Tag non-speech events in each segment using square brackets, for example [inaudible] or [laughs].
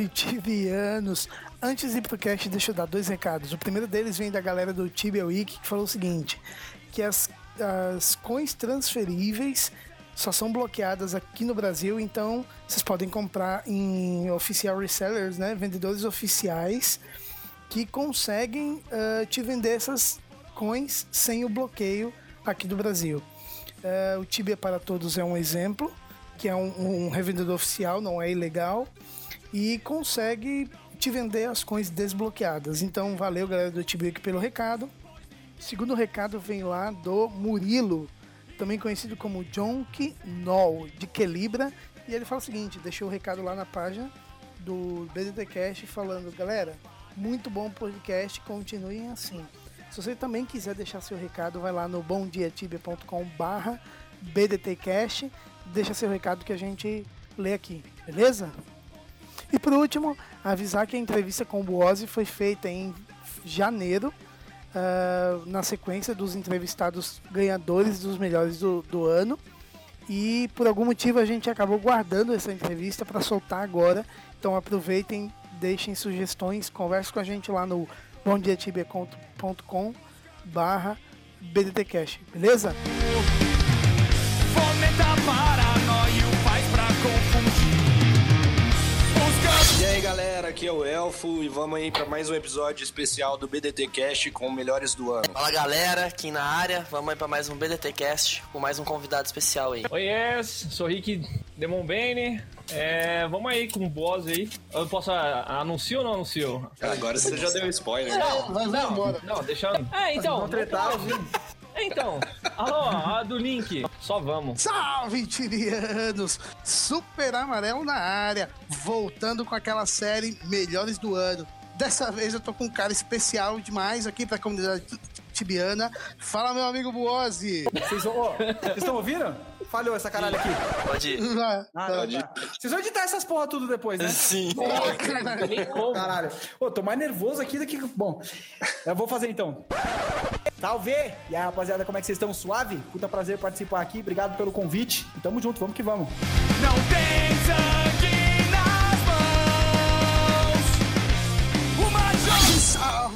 Salve, tibianos! Antes de ir pro cast, deixa eu dar dois recados. O primeiro deles vem da galera do Tibia Week, que falou o seguinte, que as, as coins transferíveis só são bloqueadas aqui no Brasil, então vocês podem comprar em oficial resellers, né, vendedores oficiais, que conseguem ah, te vender essas coins sem o bloqueio aqui do Brasil. Ah, o Tibia para Todos é um exemplo, que é um, um revendedor oficial, não é ilegal, e consegue te vender as coins desbloqueadas. Então, valeu, galera do aqui pelo recado. Segundo recado vem lá do Murilo, também conhecido como Jonk Noll, de Quelibra, e ele fala o seguinte, deixou o recado lá na página do BDTcast falando, galera, muito bom podcast, continuem assim. Se você também quiser deixar seu recado, vai lá no bomdiatibia.com barra BDTcast, deixa seu recado que a gente lê aqui, beleza? E por último, avisar que a entrevista com o Buozzi foi feita em janeiro, ah, na sequência dos entrevistados ganhadores dos melhores do, do ano. E por algum motivo a gente acabou guardando essa entrevista para soltar agora. Então aproveitem, deixem sugestões, converse com a gente lá no bomdiatibia.com barra BDTcast, beleza? Galera, aqui é o Elfo e vamos aí pra mais um episódio especial do BDT Cast com o melhores do ano. Fala galera, aqui na área, vamos aí pra mais um BDT Cast com mais um convidado especial aí. Oi, yes, sou Rick Demon Bane. É, vamos aí com o boss aí. Eu posso a, anuncio ou não anuncio? Agora você já deu spoiler. Vai, vai embora. Não, deixa. É, então. É, então. [laughs] Alô, a do link. Só vamos. Salve, tirianos! Super Amarelo na área, voltando com aquela série Melhores do Ano. Dessa vez eu tô com um cara especial demais aqui pra comunidade tibiana. Fala, meu amigo Buozzi! Vocês ô, vocês estão ouvindo? Falhou essa caralho aqui. Pode ir. Ah, Ah, não, tá. Vocês vão editar essas porra tudo depois, né? Sim. Ô, caralho. Caralho. Ô, tô mais nervoso aqui do que. Bom, eu vou fazer então. Salve! E aí, rapaziada, como é que vocês estão? Suave? Puta prazer participar aqui. Obrigado pelo convite. E tamo junto, vamos que vamos. não tem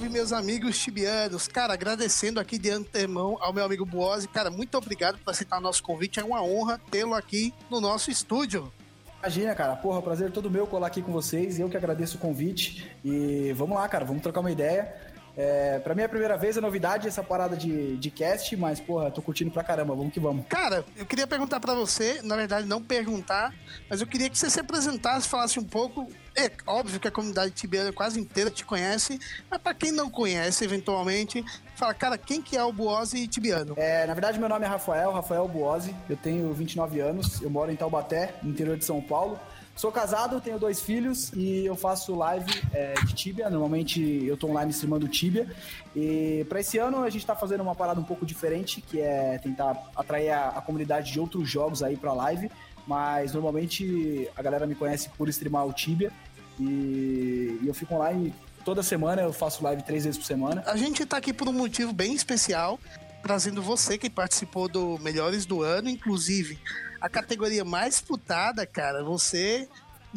Salve, meus amigos tibianos! Cara, agradecendo aqui de antemão ao meu amigo Buozzi. Cara, muito obrigado por aceitar o nosso convite. É uma honra tê-lo aqui no nosso estúdio. Imagina, cara. Porra, prazer todo meu colar aqui com vocês. Eu que agradeço o convite. E vamos lá, cara. Vamos trocar uma ideia. É, pra mim é a primeira vez, é novidade essa parada de, de cast, mas, porra, tô curtindo pra caramba. Vamos que vamos. Cara, eu queria perguntar pra você, na verdade não perguntar, mas eu queria que você se apresentasse, falasse um pouco. É óbvio que a comunidade tibiana quase inteira te conhece, mas pra quem não conhece, eventualmente, fala, cara, quem que é o Buozzi tibiano? É, na verdade, meu nome é Rafael, Rafael Buozzi. Eu tenho 29 anos, eu moro em Taubaté, no interior de São Paulo. Sou casado, tenho dois filhos e eu faço live é, de Tibia. Normalmente eu tô online streamando Tibia. E para esse ano a gente tá fazendo uma parada um pouco diferente, que é tentar atrair a, a comunidade de outros jogos aí pra live. Mas normalmente a galera me conhece por streamar o Tibia. E, e eu fico online toda semana, eu faço live três vezes por semana. A gente tá aqui por um motivo bem especial, trazendo você que participou do Melhores do Ano, inclusive a categoria mais disputada, cara, você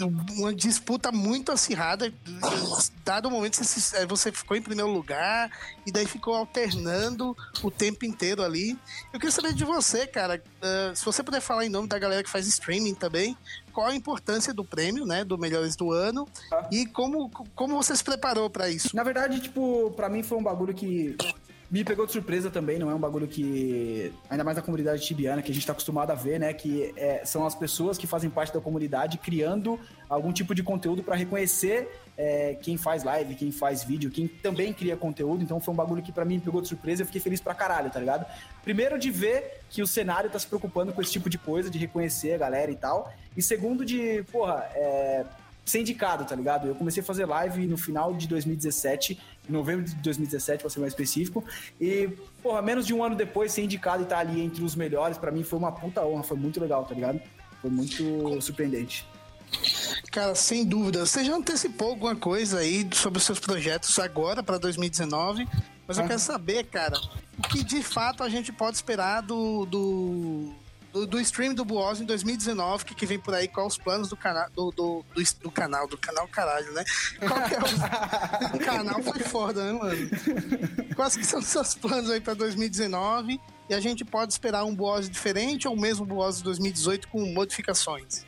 uma disputa muito acirrada. Dado o momento, você, eh, você ficou em primeiro lugar e daí ficou alternando o tempo inteiro ali. Eu queria saber de você, cara, eh, se você puder falar em nome da galera que faz streaming também, qual a importância do prêmio, né, do Melhores do Ano e como, como você se preparou pra isso? Na verdade, tipo, pra mim foi um bagulho que Me pegou de surpresa também, não é um bagulho que. Ainda mais na comunidade tibiana, que a gente tá acostumado a ver, né? Que é, são as pessoas que fazem parte da comunidade criando algum tipo de conteúdo para reconhecer é, quem faz live, quem faz vídeo, quem também cria conteúdo. Então foi um bagulho que para mim me pegou de surpresa. Eu fiquei feliz pra caralho, tá ligado? Primeiro de ver que o cenário tá se preocupando com esse tipo de coisa, de reconhecer a galera e tal. E segundo de, porra, é ser indicado, tá ligado? Eu comecei a fazer live no final de 2017, em novembro de 2017, pra ser mais específico. E, porra, menos de um ano depois, ser indicado e estar ali entre os melhores, pra mim foi uma puta honra, foi muito legal, tá ligado? Foi muito surpreendente. Cara, sem dúvida. Você já antecipou alguma coisa aí sobre os seus projetos agora para 2019? Mas eu Ah. quero saber, cara, o que de fato a gente pode esperar do, do, do, do stream do Buoz em 2019, que, que vem por aí, quais os planos do canal, do, do, do, do canal, do canal caralho, né? Qual que é o, [laughs] o canal foi foda, né, mano? Quais que são os seus planos aí para 2019? E a gente pode esperar um Buoz diferente ou o mesmo Buoz de 2018 com modificações?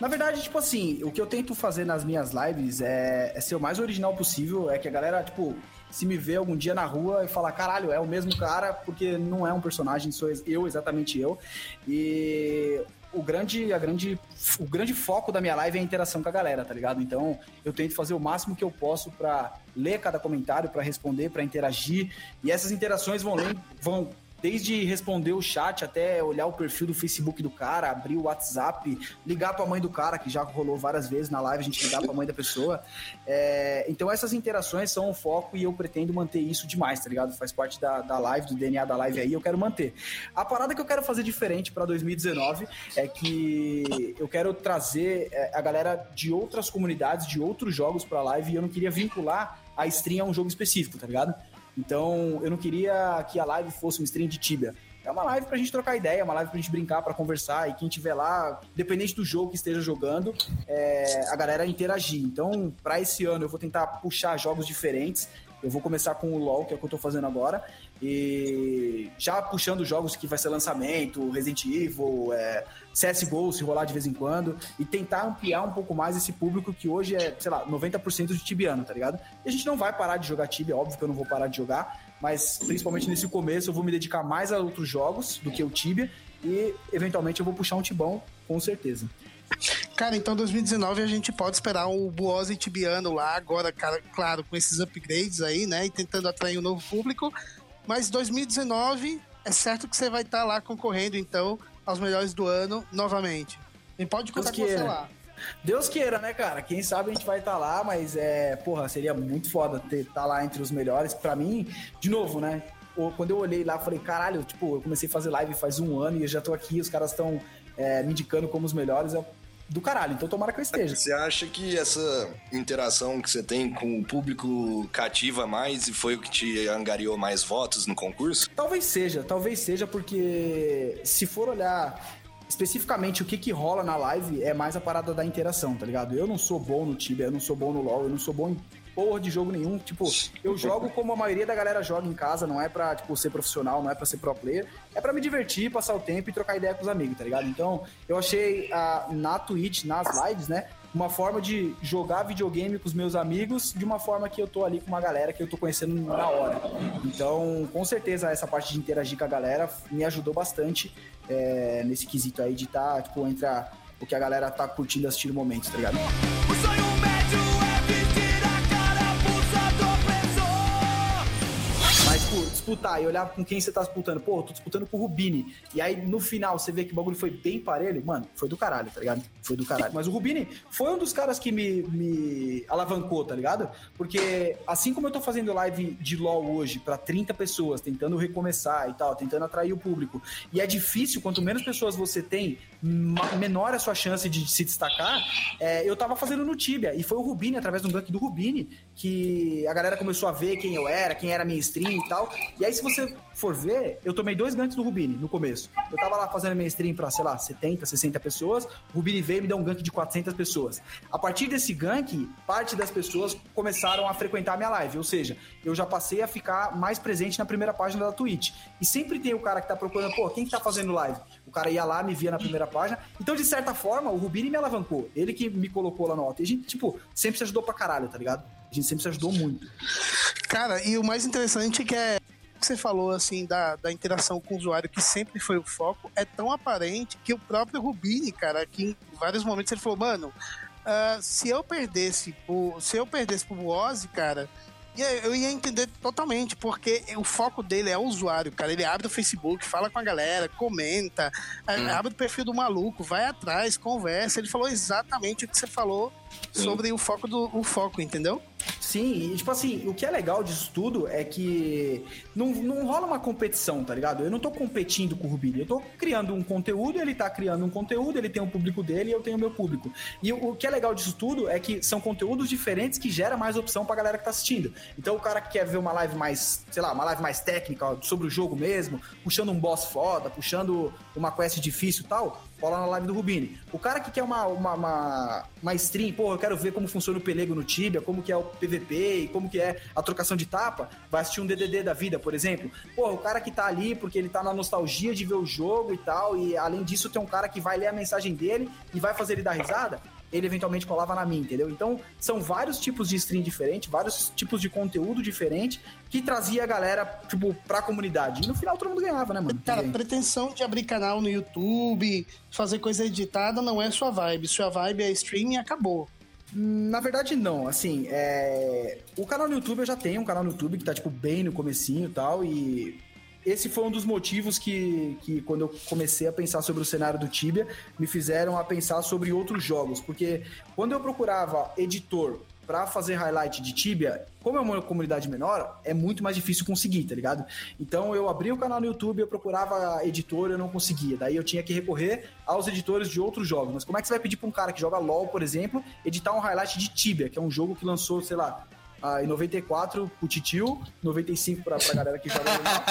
Na verdade, tipo assim, o que eu tento fazer nas minhas lives é, é ser o mais original possível. É que a galera, tipo, se me vê algum dia na rua e falar, caralho, é o mesmo cara, porque não é um personagem, sou eu, exatamente eu. E o grande, a grande, o grande foco da minha live é a interação com a galera, tá ligado? Então, eu tento fazer o máximo que eu posso pra ler cada comentário, pra responder, pra interagir. E essas interações vão, vão desde responder o chat até olhar o perfil do Facebook do cara, abrir o WhatsApp, ligar pra mãe do cara, que já rolou várias vezes na live, a gente ligar pra mãe da pessoa. É, então essas interações são o foco e eu pretendo manter isso demais, tá ligado? Faz parte da, da live, do DNA da live aí, eu quero manter. A parada que eu quero fazer diferente pra 2019 é que eu quero trazer é, a galera de outras comunidades, de outros jogos pra live e eu não queria vincular a stream a um jogo específico, tá ligado? Então, eu não queria que a live fosse um stream de Tibia. É uma live pra gente trocar ideia, uma live pra gente brincar, pra conversar e quem tiver lá, independente do jogo que esteja jogando, é, a galera interagir. Então, pra esse ano eu vou tentar puxar jogos diferentes. Eu vou começar com o LoL, que é o que eu tô fazendo agora, e já puxando jogos que vai ser lançamento, Resident Evil, é, CSGO, se rolar de vez em quando, e tentar ampliar um pouco mais esse público que hoje é, sei lá, 90% de tibiano, tá ligado? E a gente não vai parar de jogar Tibia, óbvio que eu não vou parar de jogar, mas principalmente nesse começo eu vou me dedicar mais a outros jogos do que o Tibia, e eventualmente eu vou puxar um Tibão, com certeza. Cara, então 2019 a gente pode esperar o Buose Tibiano lá, agora, cara, claro, com esses upgrades aí, né? E tentando atrair um novo público. Mas 2019 é certo que você vai estar lá concorrendo, então, aos melhores do ano novamente. E pode contar Deus com você lá. Deus queira, né, cara? Quem sabe a gente vai estar lá, mas é, porra, seria muito foda ter tá lá entre os melhores. Pra mim, de novo, né? Quando eu olhei lá, eu falei, caralho, tipo, eu comecei a fazer live faz um ano e eu já tô aqui, os caras estão é, me indicando como os melhores. É do caralho, então tomara que eu esteja. Você acha que essa interação que você tem com o público cativa mais e foi o que te angariou mais votos no concurso? Talvez seja, talvez seja porque se for olhar especificamente o que que rola na live é mais a parada da interação, tá ligado? Eu não sou bom no Tibia, eu não sou bom no LoL, eu não sou bom em porra de jogo nenhum. Tipo, eu jogo como a maioria da galera joga em casa, não é pra, tipo, ser profissional, não é pra ser pro player. É pra me divertir, passar o tempo e trocar ideia com os amigos, tá ligado? Então, eu achei ah, na Twitch, nas lives, né? Uma forma de jogar videogame com os meus amigos de uma forma que eu tô ali com uma galera que eu tô conhecendo na hora. Então, com certeza, essa parte de interagir com a galera me ajudou bastante é, nesse quesito aí de estar, tá, tipo, entre a- o que a galera tá curtindo assistir no momento, tá ligado? Liverpool. Disputar e olhar com quem você tá disputando. Pô, tô disputando com o Rubini. E aí, no final, você vê que o bagulho foi bem parelho. Mano, foi do caralho, tá ligado? Foi do caralho. Mas o Rubini foi um dos caras que me, me alavancou, tá ligado? Porque, assim como eu tô fazendo live de LoL hoje pra 30 pessoas, tentando recomeçar e tal, tentando atrair o público, e é difícil, quanto menos pessoas você tem, menor a sua chance de se destacar, é, eu tava fazendo no Tibia. E foi o Rubini, através do gank do Rubini, que a galera começou a ver quem eu era, quem era minha stream e tal. E aí, se você for ver, eu tomei dois ganks do Rubini no começo. Eu tava lá fazendo minha stream pra, sei lá, 70, 60 pessoas. O Rubini veio e me deu um gank de 400 pessoas. A partir desse gank, parte das pessoas começaram a frequentar a minha live. Ou seja, eu já passei a ficar mais presente na primeira página da Twitch. E sempre tem o cara que tá procurando, pô, quem que tá fazendo live? O cara ia lá, me via na primeira página. Então, de certa forma, o Rubini me alavancou. Ele que me colocou lá no alto. E a gente, tipo, sempre se ajudou pra caralho, tá ligado? A gente sempre se ajudou muito. Cara, e o mais interessante é que é que você falou, assim, da, da interação com o usuário, que sempre foi o foco, é tão aparente que o próprio Rubini, cara, que em vários momentos ele falou, mano, ah, se eu perdesse pro, se eu perdesse pro Ozzy, cara, eu ia entender totalmente, porque o foco dele é o usuário, cara. Ele abre o Facebook, fala com a galera, comenta, a- abre o perfil do maluco, vai atrás, conversa. Ele falou exatamente o que você falou sobre o foco do o foco, entendeu? Sim, e tipo assim, o que é legal disso tudo é que não, não rola uma competição, tá ligado? Eu não tô competindo com o Rubini, eu tô criando um conteúdo, ele tá criando um conteúdo, ele tem um público dele e eu tenho o meu público. E o, o que é legal disso tudo é que são conteúdos diferentes que gera mais opção pra galera que tá assistindo. Então o cara que quer ver uma live mais, sei lá, uma live mais técnica sobre o jogo mesmo, puxando um boss foda, puxando uma quest difícil e tal, cola na live do Rubini. O cara que quer uma, uma, uma, uma stream, pô, eu quero ver como funciona o pelego no Tibia, como que é o PVP e como que é a trocação de tapa, vai assistir um DDD da vida, por exemplo. Pô, o cara que tá ali porque ele tá na nostalgia de ver o jogo e tal, e além disso tem um cara que vai ler a mensagem dele e vai fazer ele dar risada, ele eventualmente colava na minha, entendeu? Então, são vários tipos de stream diferentes, vários tipos de conteúdo diferente que trazia a galera, tipo, pra comunidade. E no final todo mundo ganhava, né, mano? Cara, pretensão de abrir canal no YouTube, fazer coisa editada não é sua vibe. Sua vibe é streaming e acabou. Na verdade, não. Assim, é... o canal no YouTube eu já tenho um canal no YouTube que tá, tipo, bem no comecinho e tal, e esse foi um dos motivos que, que, quando eu comecei a pensar sobre o cenário do Tibia, me fizeram a pensar sobre outros jogos. Porque quando eu procurava editor pra fazer highlight de Tibia, como é uma comunidade menor, é muito mais difícil conseguir, tá ligado? Então eu abri o canal no YouTube, eu procurava editor, eu não conseguia. Daí eu tinha que recorrer aos editores de outros jogos. Mas como é que você vai pedir pra um cara que joga LoL, por exemplo, editar um highlight de Tibia, que é um jogo que lançou, sei lá, ah, em 94 pro Titio, 95 pra, pra galera que joga normal.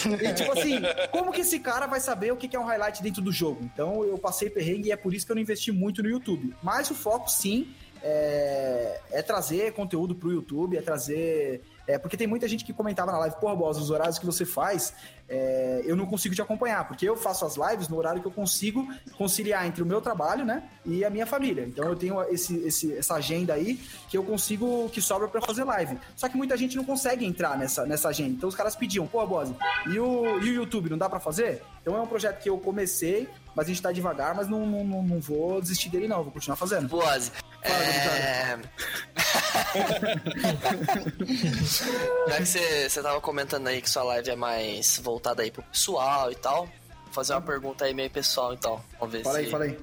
[laughs] E tipo assim, como que esse cara vai saber o que que é um highlight dentro do jogo? Então eu passei perrengue e é por isso que eu não investi muito no YouTube. Mas o foco sim é, é trazer conteúdo pro YouTube, é trazer. É, porque tem muita gente que comentava na live, porra, Boss, os horários que você faz, é, eu não consigo te acompanhar, porque eu faço as lives no horário que eu consigo conciliar entre o meu trabalho, né, e a minha família. Então eu tenho esse, esse- essa agenda aí que eu consigo, que sobra pra fazer live. Só que muita gente não consegue entrar nessa, nessa agenda. Então os caras pediam, pô, Boss, e o, e o YouTube, não dá pra fazer? Então é um projeto que eu comecei, mas a gente tá devagar, mas não, não, não, não vou desistir dele não, vou continuar fazendo. Fala, é... Já que você, você tava comentando aí que sua live é mais voltada aí pro pessoal e tal, vou fazer uma pergunta aí meio pessoal então. Vamos ver Fala se... aí, fala aí.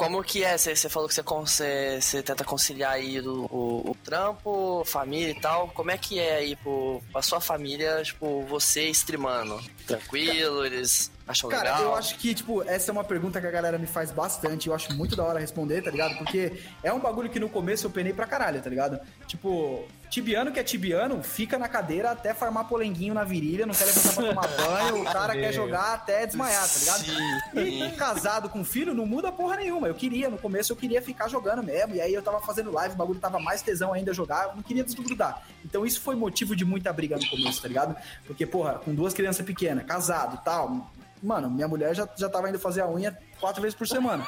Como que é? Você, falou que você, tenta conciliar aí o, o, o trampo, família e tal. Como é que é aí pro, pra sua família, tipo, você streamando? Tranquilo? Eles acham Cara, legal? eu acho que, tipo, essa é uma pergunta que a galera me faz bastante. Eu acho muito da hora responder, tá ligado? Porque é um bagulho que no começo eu penei pra caralho, tá ligado? Tipo, tibiano que é tibiano, fica na cadeira até farmar polenguinho na virilha, não quer levantar pra tomar banho, o cara quer jogar até desmaiar, tá ligado? E casado com filho não muda porra nenhuma. Eu queria, no começo eu queria ficar jogando mesmo. E aí eu tava fazendo live, o bagulho tava mais tesão ainda jogar, eu não queria desgrudar. Então isso foi motivo de muita briga no começo, tá ligado? Porque, porra, com duas crianças pequenas, casado e tal. Mano, minha mulher já, já tava indo fazer a unha quatro vezes por semana.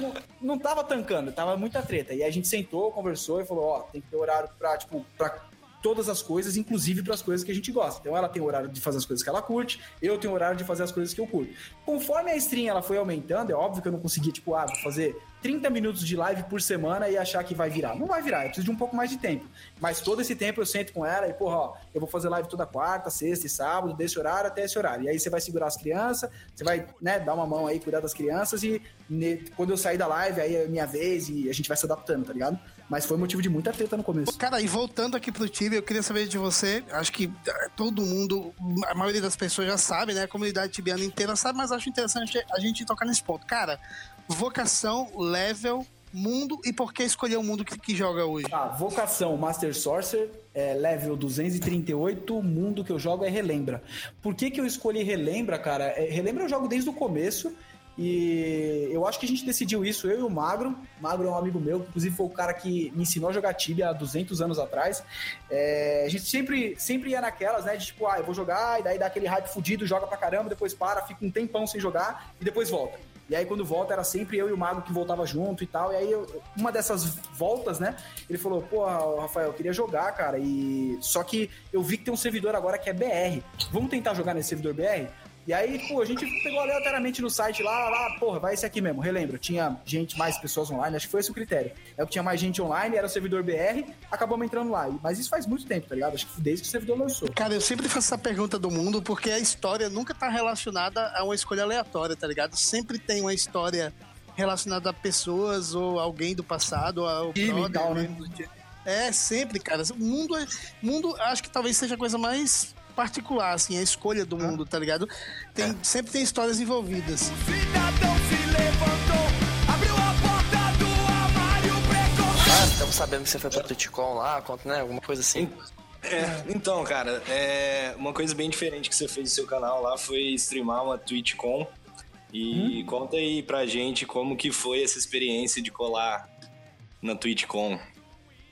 Não, não, tava tancando, tava muita treta. E a gente sentou, conversou e falou, ó, tem que ter horário pra, tipo, pra todas as coisas, inclusive para as coisas que a gente gosta. Então ela tem horário de fazer as coisas que ela curte, eu tenho horário de fazer as coisas que eu curto. Conforme a stream ela foi aumentando, é óbvio que eu não conseguia, tipo, ah, vou fazer 30 minutos de live por semana e achar que vai virar. Não vai virar, eu preciso de um pouco mais de tempo. Mas todo esse tempo eu sento com ela e, porra, ó, eu vou fazer live toda quarta, sexta e sábado, desse horário até esse horário. E aí você vai segurar as crianças, você vai, né, dar uma mão aí, cuidar das crianças e ne- quando eu sair da live, aí é minha vez e a gente vai se adaptando, tá ligado? Mas foi motivo de muita treta no começo. Cara, e voltando aqui pro Tibia, eu queria saber de você. Acho que eh, todo mundo, a maioria das pessoas já sabe, né? A comunidade tibiana inteira sabe, mas acho interessante a gente tocar nesse ponto. Cara, vocação, level, mundo e por que escolher o mundo que, que joga hoje? Tá, vocação Master Sorcerer, é, level 238, o mundo que eu jogo é Relembra. Por que, que eu escolhi Relembra, cara? É, Relembra eu jogo desde o começo e eu acho que a gente decidiu isso, eu e o Magro. Magro é um amigo meu, inclusive foi o cara que me ensinou a jogar Tibia há 200 anos atrás. É, a gente sempre, sempre ia naquelas, né, de tipo, ah, eu vou jogar, e daí dá aquele hype fudido, joga pra caramba, depois para, fica um tempão sem jogar e depois volta. E aí, quando volta, era sempre eu e o Mago que voltava junto e tal. E aí, eu- uma dessas voltas, né? Ele falou: Pô, Rafael, eu queria jogar, cara. E só que eu vi que tem um servidor agora que é BR. Vamos tentar jogar nesse servidor BR? E aí, pô, a gente pegou aleatoriamente no site lá, lá, porra, vai esse aqui mesmo, relembro. Tinha gente, mais pessoas online, acho que foi esse o critério. É o que tinha mais gente online, era o servidor BR, acabamos entrando lá. Mas isso faz muito tempo, tá ligado? Acho que desde que o servidor lançou. Cara, eu sempre faço essa pergunta do mundo porque a história nunca tá relacionada a uma escolha aleatória, tá ligado? Sempre tem uma história relacionada a pessoas ou alguém do passado, ou ao Time brother tal, né? É, sempre, cara. O mundo, é- mundo acho que talvez seja a coisa mais particular, assim, a escolha do mundo, tá ligado? Tem, Sempre tem histórias envolvidas. Cidadão se levantou, abriu a porta do armário, precoce. Ah, estamos sabendo que você foi pra TwitchCon lá, conta, né? Alguma coisa assim. É, então, cara, é, uma coisa bem diferente que você fez no seu canal lá foi streamar uma TwitchCon. E conta aí pra gente como que foi essa experiência de colar na TwitchCon.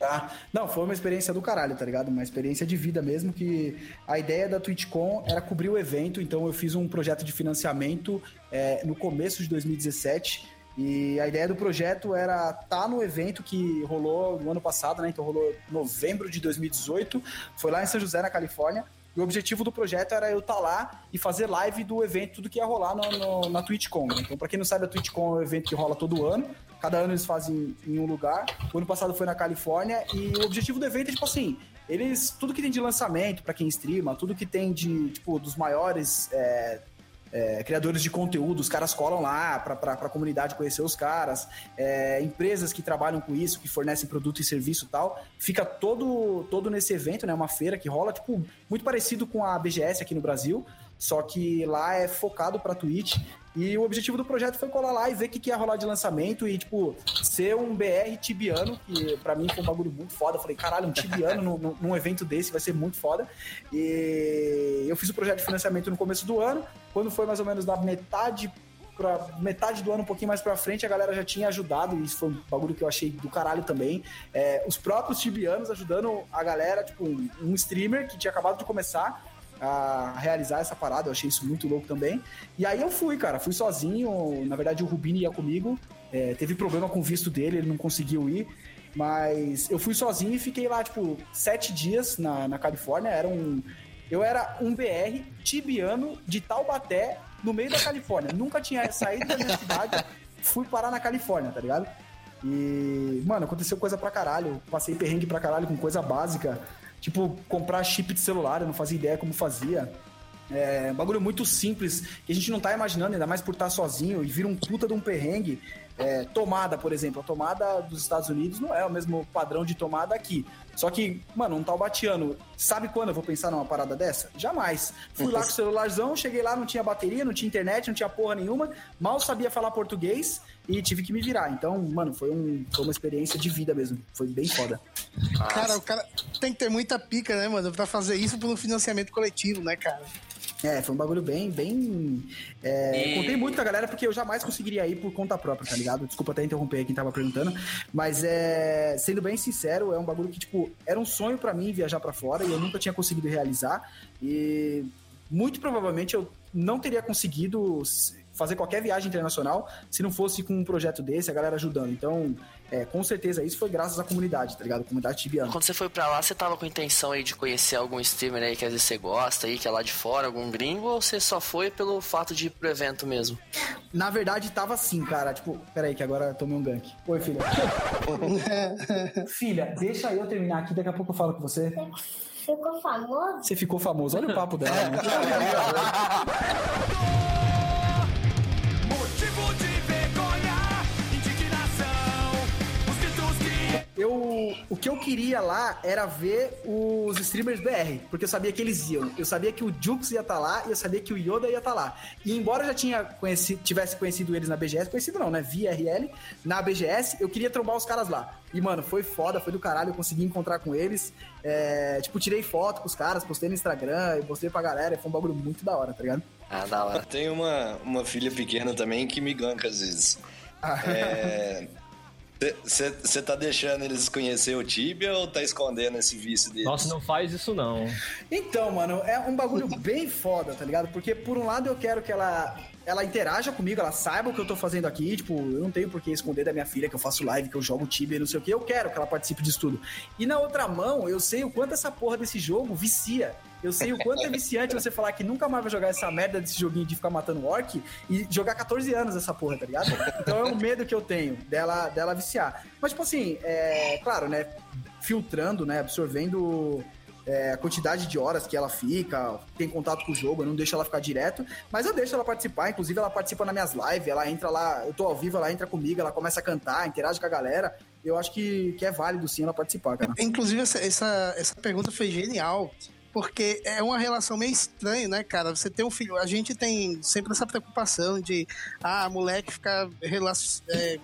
Tá? Não, foi uma experiência do caralho, tá ligado? Uma experiência de vida mesmo, que a ideia da TwitchCon era cobrir o evento, então eu fiz um projeto de financiamento é, no começo de 2017, e a ideia do projeto era estar no evento que rolou no ano passado, né? Então rolou em novembro de 2018, foi lá em São José, na Califórnia, e o objetivo do projeto era eu estar lá e fazer live do evento, tudo que ia rolar no, no- na TwitchCon. Então, pra quem não sabe, a TwitchCon é um evento que rola todo ano. Cada ano eles fazem em um lugar. O ano passado foi na Califórnia. E o objetivo do evento é, tipo assim, eles. Tudo que tem de lançamento pra quem streama, tudo que tem de, tipo, dos maiores. é, é, criadores de conteúdo, os caras colam lá pra, pra comunidade conhecer os caras, é, empresas que trabalham com isso, que fornecem produto e serviço e tal, fica todo, todo nesse evento, né, uma feira que rola, tipo, muito parecido com a BGS aqui no Brasil, só que lá é focado pra Twitch, e o objetivo do projeto foi colar lá e ver o que, que ia rolar de lançamento e, tipo, ser um BR tibiano, que pra mim foi um bagulho muito foda. Eu falei, caralho, um tibiano num, num- evento desse vai ser muito foda. E eu fiz o projeto de financiamento no começo do ano. Quando foi mais ou menos da metade pra metade do ano, um pouquinho mais pra frente, a galera já tinha ajudado, e isso foi um bagulho que eu achei do caralho também. É, os próprios tibianos ajudando a galera, tipo, um streamer que tinha acabado de começar a realizar essa parada, eu achei isso muito louco também. E aí eu fui, cara, fui sozinho. Na verdade, o Rubini ia comigo. É, teve problema com o visto dele, ele não conseguiu ir. Mas eu fui sozinho e fiquei lá, tipo, sete dias na, na Califórnia. Era um. Eu era um BR tibiano de Taubaté, no meio da Califórnia. Nunca tinha saído da minha cidade, fui parar na Califórnia, tá ligado? E, mano, aconteceu coisa pra caralho. Passei perrengue pra caralho com coisa básica. Tipo, comprar chip de celular, eu não fazia ideia como fazia. É um bagulho muito simples, que a gente não tá imaginando, ainda mais por estar sozinho, e vira um puta de um perrengue. É, tomada, por exemplo. A tomada dos Estados Unidos não é o mesmo padrão de tomada aqui. Só que, mano, um taubatiano, sabe quando eu vou pensar numa parada dessa? Jamais. Fui lá com o celularzão, cheguei lá, não tinha bateria, não tinha internet, não tinha porra nenhuma, mal sabia falar português e tive que me virar. Então, mano, foi, um, foi uma experiência de vida mesmo. Foi bem foda. Cara, o cara tem que ter muita pica, né, mano, pra fazer isso por um financiamento coletivo, né, cara? É, foi um bagulho bem, bem. é, E- Contei muito com a galera porque eu jamais conseguiria ir por conta própria, tá ligado? Desculpa até interromper quem tava perguntando. Mas é. Sendo bem sincero, é um bagulho que, tipo, era um sonho pra mim viajar pra fora e eu nunca tinha conseguido realizar. E muito provavelmente eu não teria conseguido fazer qualquer viagem internacional se não fosse com um projeto desse, a galera ajudando. Então, é, com certeza isso foi graças à comunidade, tá ligado? A comunidade tibiana. Quando você foi pra lá, você tava com intenção aí de conhecer algum streamer aí que às vezes você gosta aí, que é lá de fora, algum gringo, ou você só foi pelo fato de ir pro evento mesmo? Na verdade, tava assim, cara. Tipo, peraí, que agora eu tomei um gank. Oi, filha. filha, deixa eu terminar aqui, daqui a pouco eu falo com você. Ficou famoso? Você ficou famoso. Olha o papo dela. [laughs] Eu, o que eu queria lá era ver os streamers BR, porque eu sabia que eles iam. Eu sabia que o Jux ia estar lá e eu sabia que o Yoda ia estar lá. E embora eu já tinha conhecido, tivesse conhecido eles na BGS, conhecido não, né? Via RL, na BGS, eu queria trombar os caras lá. E, mano, foi foda, foi do caralho, eu consegui encontrar com eles. É, tipo, tirei foto com os caras, postei no Instagram, e postei pra galera, foi um bagulho muito da hora, tá ligado? Ah, da hora. Eu tenho uma, uma filha pequena também que me ganka às vezes. É, Você tá deixando eles conhecer o Tibia ou tá escondendo esse vício deles? Nossa, não faz isso não. Então, mano, é um bagulho bem foda, tá ligado? Porque por um lado eu quero que ela ela interaja comigo, ela saiba o que eu tô fazendo aqui, tipo, eu não tenho por que esconder da minha filha que eu faço live, que eu jogo Tibia, não sei o que, eu quero que ela participe disso tudo. E na outra mão, eu sei o quanto essa porra desse jogo vicia. Eu sei o quanto é viciante você falar que nunca mais vai jogar essa merda desse joguinho de ficar matando orc e jogar 14 anos essa porra, tá ligado? Então é um medo que eu tenho dela, dela viciar. Mas, tipo assim, é claro, né? Filtrando, né? Absorvendo é, a quantidade de horas que ela fica, tem contato com o jogo, eu não deixo ela ficar direto, mas eu deixo ela participar, inclusive ela participa nas minhas lives, ela entra lá, eu tô ao vivo, ela entra comigo, ela começa a cantar, interage com a galera, eu acho que, que é válido sim ela participar, cara. Inclusive, essa, essa, essa pergunta foi genial. Porque é uma relação meio estranha, né, cara? Você tem um filho. A gente tem sempre essa preocupação de, ah, moleque ficar rela- é,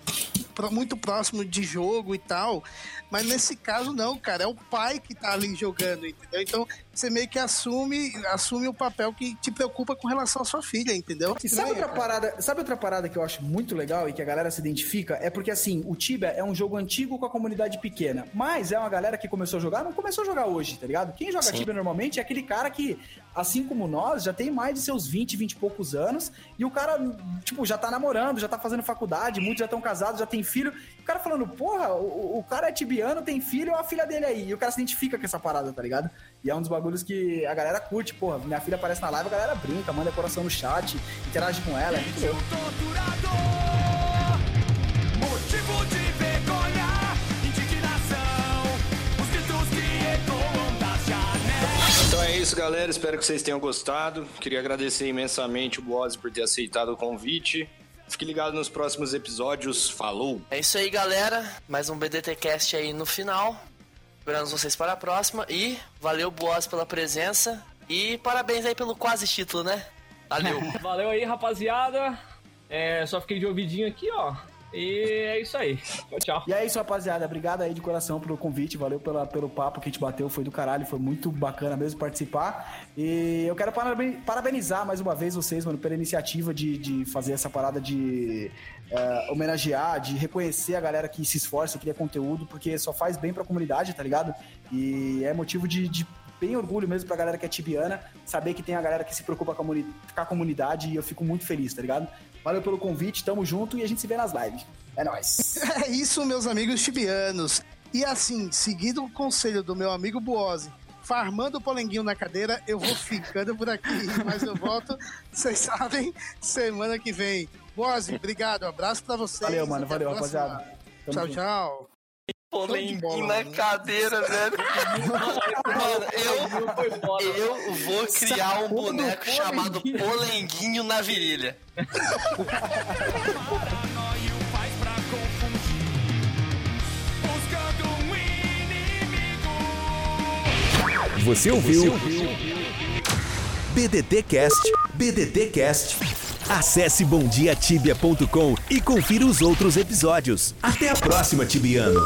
muito próximo de jogo e tal. Mas nesse caso, não, cara. É o pai que tá ali jogando, entendeu? Então você meio que assume, assume o papel que te preocupa com relação à sua filha, entendeu? E sabe outra, Estranha, cara. parada, sabe outra parada que eu acho muito legal e que a galera se identifica? É porque, assim, o Tibia é um jogo antigo com a comunidade pequena. Mas é uma galera que começou a jogar, não começou a jogar hoje, tá ligado? Quem joga Tibia normalmente é aquele cara que, assim como nós, já tem mais de seus 20, 20 e poucos anos. E o cara, tipo, já tá namorando, já tá fazendo faculdade, muitos já estão casados, já tem filho. O cara falando, porra, o, o cara é tibiano, tem filho, olha a filha dele aí. E o cara se identifica com essa parada, tá ligado? E é um dos bagulhos que a galera curte, porra. Minha filha aparece na live, a galera brinca, manda coração no chat, interage com ela, é muito louco. torturador, motivo de vergonha, indignação, os gritos que ecoam das janelas. Então é isso, galera. Espero que vocês tenham gostado. Queria agradecer imensamente o Boaz por ter aceitado o convite. Fique ligado nos próximos episódios. Falou! É isso aí, galera. Mais um BDT Cast aí no final. Esperamos vocês para a próxima. E valeu, Boas, pela presença. E parabéns aí pelo quase título, né? Valeu. [laughs] Valeu aí, rapaziada. É, só fiquei de ouvidinho aqui, ó. E é isso aí. Tchau, tchau. E é isso, rapaziada. Obrigado aí de coração pelo convite. Valeu pela, pelo papo que a gente bateu. Foi do caralho. Foi muito bacana mesmo participar. E eu quero paraben- parabenizar mais uma vez vocês, mano, pela iniciativa de, de fazer essa parada de é, homenagear, de reconhecer a galera que se esforça, cria conteúdo, porque só faz bem pra comunidade, tá ligado? E é motivo de, de bem orgulho mesmo pra galera que é tibiana, saber que tem a galera que se preocupa com a, com a comunidade e eu fico muito feliz, tá ligado? Valeu pelo convite, tamo junto e a gente se vê nas lives. É nóis. [laughs] É isso, meus amigos tibianos. E assim, seguindo o conselho do meu amigo Buozzi, farmando o polenguinho na cadeira, eu vou ficando por aqui. [laughs] Mas eu volto, vocês sabem, semana que vem. Buozzi, obrigado. Abraço pra vocês. Valeu, mano. Valeu, rapaziada. Tamo Tchau, junto. tchau. Polenguinho na cadeira, velho. Mano, eu, eu vou criar um boneco chamado Polenguinho na virilha. Um. Você ouviu? BDT Cast, BDT Cast. Acesse bomdiatibia.com e confira os outros episódios. Até a próxima, Tibiano.